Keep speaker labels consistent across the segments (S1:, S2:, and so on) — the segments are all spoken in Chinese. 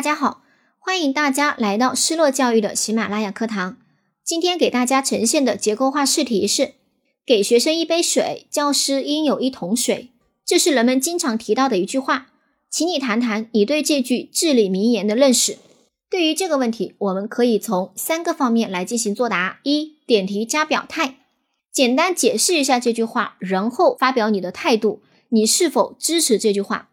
S1: 大家好，欢迎大家来到失落教育的喜马拉雅课堂。今天给大家呈现的结构化试题是：给学生一杯水，教师应有一桶水。这是人们经常提到的一句话，请你谈谈你对这句至理名言的认识。对于这个问题，我们可以从三个方面来进行作答：一、点题加表态，简单解释一下这句话，然后发表你的态度，你是否支持这句话；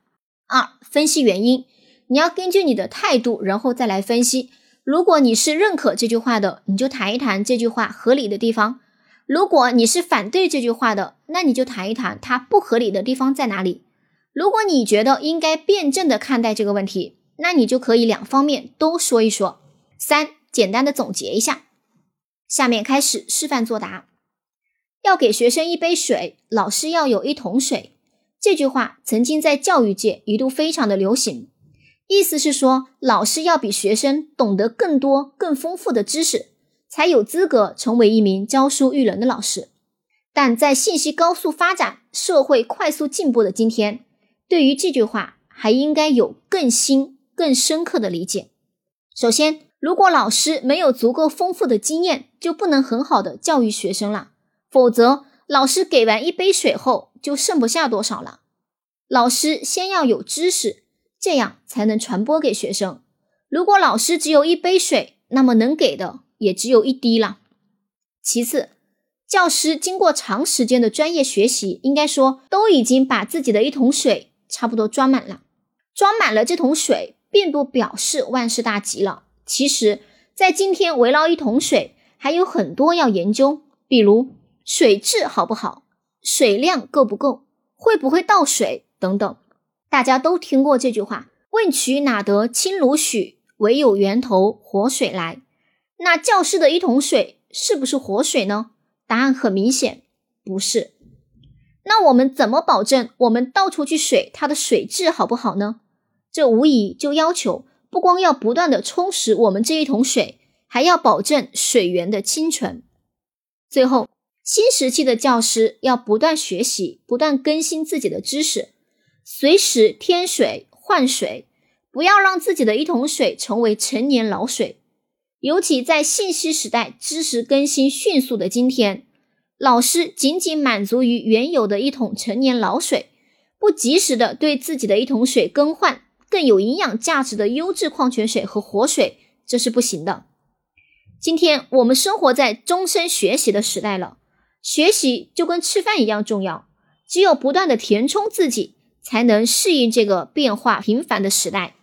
S1: 二、分析原因。你要根据你的态度，然后再来分析。如果你是认可这句话的，你就谈一谈这句话合理的地方；如果你是反对这句话的，那你就谈一谈它不合理的地方在哪里。如果你觉得应该辩证的看待这个问题，那你就可以两方面都说一说。三，简单的总结一下。下面开始示范作答。要给学生一杯水，老师要有一桶水。这句话曾经在教育界一度非常的流行。意思是说，老师要比学生懂得更多、更丰富的知识，才有资格成为一名教书育人的老师。但在信息高速发展、社会快速进步的今天，对于这句话还应该有更新、更深刻的理解。首先，如果老师没有足够丰富的经验，就不能很好的教育学生了。否则，老师给完一杯水后，就剩不下多少了。老师先要有知识。这样才能传播给学生。如果老师只有一杯水，那么能给的也只有一滴了。其次，教师经过长时间的专业学习，应该说都已经把自己的一桶水差不多装满了。装满了这桶水，并不表示万事大吉了。其实，在今天围绕一桶水还有很多要研究，比如水质好不好，水量够不够，会不会倒水等等。大家都听过这句话：“问渠哪得清如许，唯有源头活水来。”那教师的一桶水是不是活水呢？答案很明显，不是。那我们怎么保证我们倒出去水它的水质好不好呢？这无疑就要求不光要不断的充实我们这一桶水，还要保证水源的清纯。最后，新时期的教师要不断学习，不断更新自己的知识。随时添水换水，不要让自己的一桶水成为陈年老水。尤其在信息时代、知识更新迅速的今天，老师仅仅满足于原有的一桶陈年老水，不及时的对自己的一桶水更换更有营养价值的优质矿泉水和活水，这是不行的。今天我们生活在终身学习的时代了，学习就跟吃饭一样重要，只有不断的填充自己。才能适应这个变化频繁的时代。